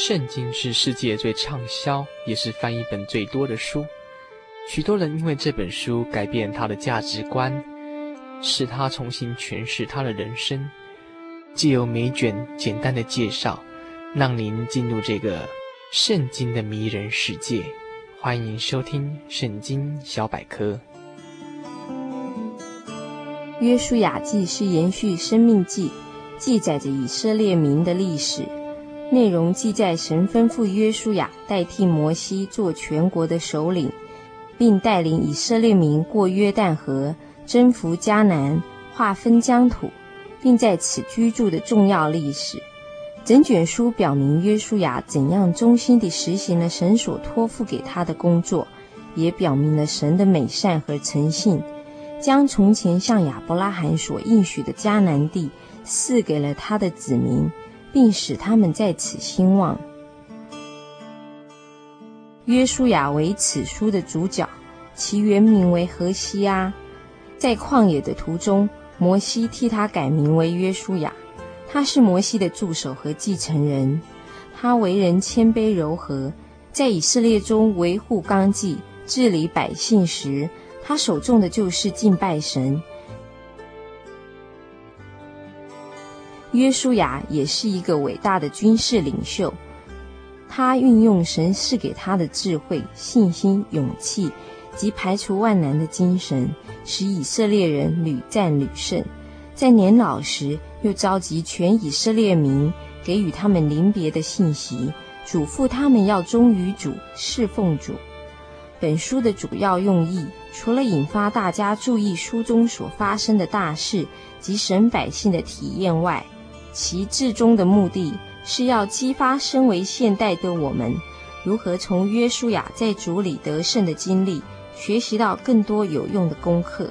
圣经是世界最畅销，也是翻译本最多的书。许多人因为这本书改变他的价值观，使他重新诠释他的人生。借由每卷简单的介绍，让您进入这个圣经的迷人世界。欢迎收听《圣经小百科》。约书亚记是延续《生命记》，记载着以色列民的历史。内容记载神吩咐约书亚代替摩西做全国的首领，并带领以色列民过约旦河，征服迦南，划分疆土，并在此居住的重要历史。整卷书表明约书亚怎样忠心地实行了神所托付给他的工作，也表明了神的美善和诚信，将从前向亚伯拉罕所应许的迦南地赐给了他的子民。并使他们在此兴旺。约书亚为此书的主角，其原名为何西阿。在旷野的途中，摩西替他改名为约书亚。他是摩西的助手和继承人。他为人谦卑柔和，在以色列中维护纲纪、治理百姓时，他首重的就是敬拜神。约书亚也是一个伟大的军事领袖，他运用神赐给他的智慧、信心、勇气及排除万难的精神，使以色列人屡战屡胜。在年老时，又召集全以色列民，给予他们临别的信息，嘱咐他们要忠于主、侍奉主。本书的主要用意，除了引发大家注意书中所发生的大事及神百姓的体验外，其至终的目的是要激发身为现代的我们，如何从约书亚在主里得胜的经历，学习到更多有用的功课。